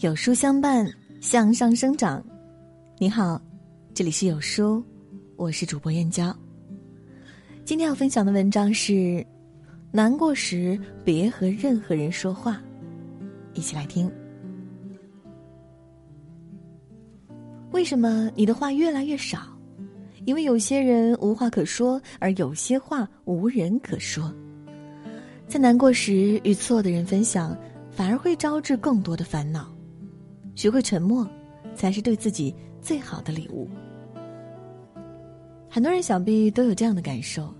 有书相伴，向上生长。你好，这里是有书，我是主播燕娇。今天要分享的文章是：难过时别和任何人说话。一起来听。为什么你的话越来越少？因为有些人无话可说，而有些话无人可说。在难过时与错的人分享，反而会招致更多的烦恼。学会沉默，才是对自己最好的礼物。很多人想必都有这样的感受：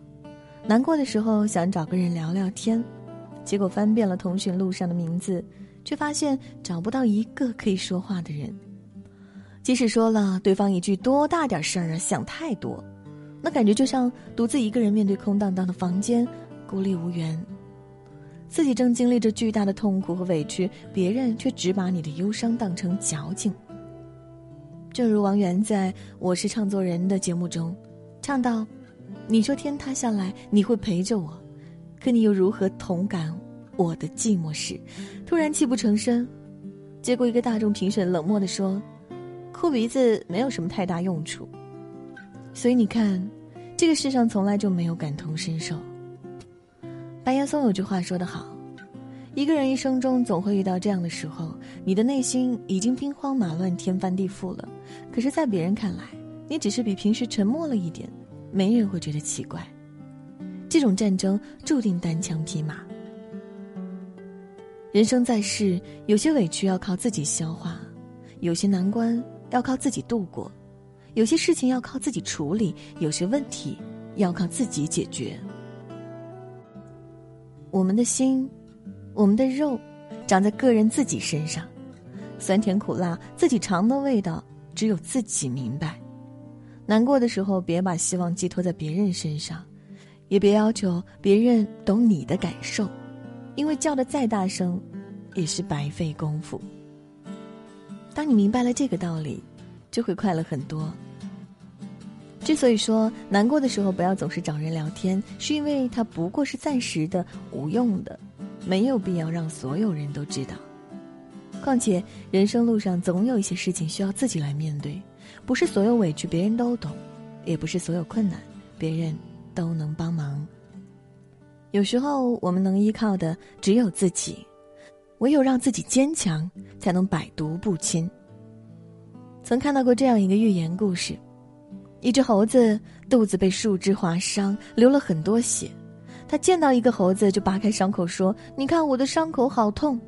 难过的时候想找个人聊聊天，结果翻遍了通讯录上的名字，却发现找不到一个可以说话的人。即使说了，对方一句“多大点事儿啊，想太多”，那感觉就像独自一个人面对空荡荡的房间，孤立无援。自己正经历着巨大的痛苦和委屈，别人却只把你的忧伤当成矫情。正如王源在《我是唱作人》的节目中，唱到：“你说天塌下来你会陪着我，可你又如何同感我的寂寞时？”突然泣不成声，结果一个大众评审冷漠的说。哭鼻子没有什么太大用处，所以你看，这个世上从来就没有感同身受。白岩松有句话说得好：“一个人一生中总会遇到这样的时候，你的内心已经兵荒马乱、天翻地覆了，可是，在别人看来，你只是比平时沉默了一点，没人会觉得奇怪。这种战争注定单枪匹马。人生在世，有些委屈要靠自己消化，有些难关。”要靠自己度过，有些事情要靠自己处理，有些问题要靠自己解决。我们的心，我们的肉，长在个人自己身上，酸甜苦辣，自己尝的味道，只有自己明白。难过的时候，别把希望寄托在别人身上，也别要求别人懂你的感受，因为叫的再大声，也是白费功夫。当你明白了这个道理，就会快乐很多。之所以说难过的时候不要总是找人聊天，是因为它不过是暂时的、无用的，没有必要让所有人都知道。况且人生路上总有一些事情需要自己来面对，不是所有委屈别人都懂，也不是所有困难别人都能帮忙。有时候我们能依靠的只有自己。唯有让自己坚强，才能百毒不侵。曾看到过这样一个寓言故事：一只猴子肚子被树枝划伤，流了很多血。他见到一个猴子就扒开伤口说：“你看我的伤口好痛。”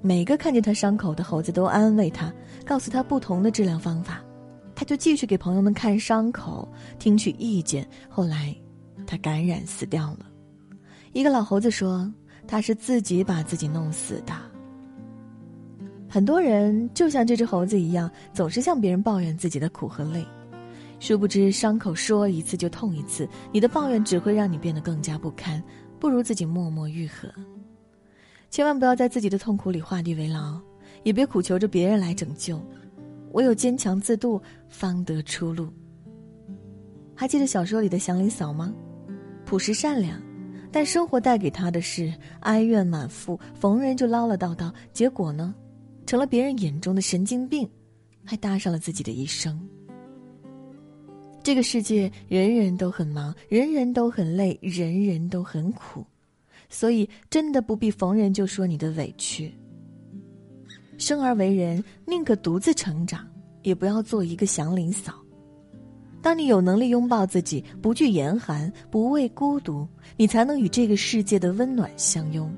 每个看见他伤口的猴子都安慰他，告诉他不同的治疗方法。他就继续给朋友们看伤口，听取意见。后来，他感染死掉了。一个老猴子说。他是自己把自己弄死的。很多人就像这只猴子一样，总是向别人抱怨自己的苦和累，殊不知伤口说一次就痛一次，你的抱怨只会让你变得更加不堪，不如自己默默愈合。千万不要在自己的痛苦里画地为牢，也别苦求着别人来拯救，唯有坚强自渡，方得出路。还记得小说里的祥林嫂吗？朴实善良。但生活带给他的是哀怨满腹，逢人就唠唠叨叨，结果呢，成了别人眼中的神经病，还搭上了自己的一生。这个世界人人都很忙，人人都很累，人人都很苦，所以真的不必逢人就说你的委屈。生而为人，宁可独自成长，也不要做一个祥林嫂。当你有能力拥抱自己，不惧严寒，不畏孤独，你才能与这个世界的温暖相拥。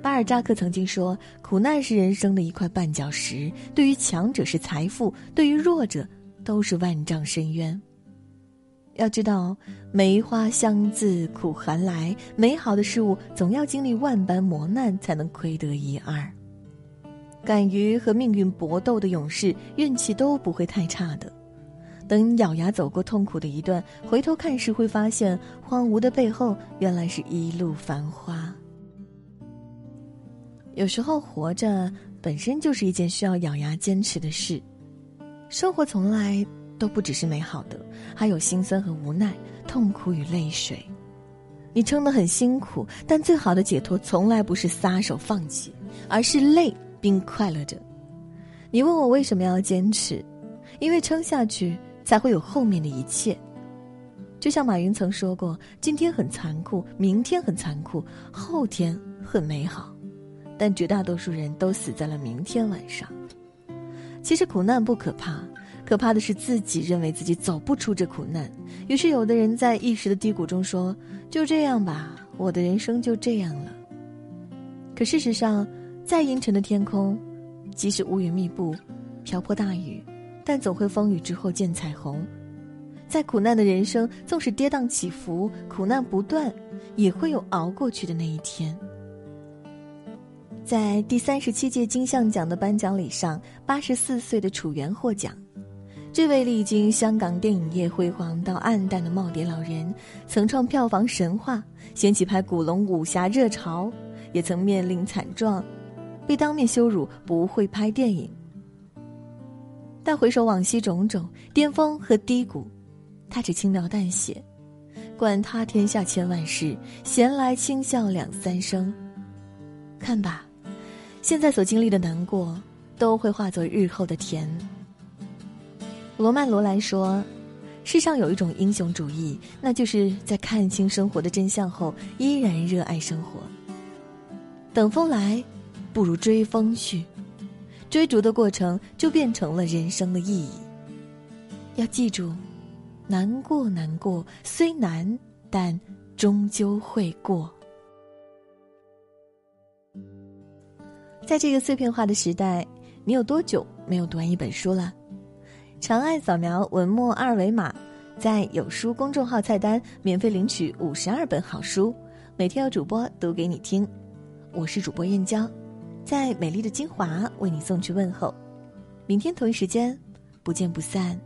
巴尔扎克曾经说：“苦难是人生的一块绊脚石，对于强者是财富，对于弱者都是万丈深渊。”要知道，梅花香自苦寒来，美好的事物总要经历万般磨难才能窥得一二。敢于和命运搏斗的勇士，运气都不会太差的。等咬牙走过痛苦的一段，回头看时，会发现荒芜的背后，原来是一路繁花。有时候活着本身就是一件需要咬牙坚持的事，生活从来都不只是美好的，还有心酸和无奈、痛苦与泪水。你撑得很辛苦，但最好的解脱从来不是撒手放弃，而是累并快乐着。你问我为什么要坚持？因为撑下去才会有后面的一切。就像马云曾说过：“今天很残酷，明天很残酷，后天很美好，但绝大多数人都死在了明天晚上。”其实苦难不可怕，可怕的是自己认为自己走不出这苦难。于是，有的人在一时的低谷中说：“就这样吧，我的人生就这样了。”可事实上，再阴沉的天空，即使乌云密布、瓢泼大雨，但总会风雨之后见彩虹。再苦难的人生，纵使跌宕起伏、苦难不断，也会有熬过去的那一天。在第三十七届金像奖的颁奖礼上，八十四岁的楚原获奖。这位历经香港电影业辉煌到暗淡的耄耋老人，曾创票房神话，掀起拍古龙武侠热潮，也曾面临惨状，被当面羞辱不会拍电影。但回首往昔种种巅峰和低谷，他只轻描淡写：“管他天下千万事，闲来轻笑两三声。”看吧，现在所经历的难过，都会化作日后的甜。罗曼·罗兰说：“世上有一种英雄主义，那就是在看清生活的真相后，依然热爱生活。等风来，不如追风去。追逐的过程，就变成了人生的意义。要记住，难过难过，虽难，但终究会过。在这个碎片化的时代，你有多久没有读完一本书了？”长按扫描文末二维码，在有书公众号菜单免费领取五十二本好书，每天有主播读给你听。我是主播燕娇，在美丽的金华为你送去问候。明天同一时间，不见不散。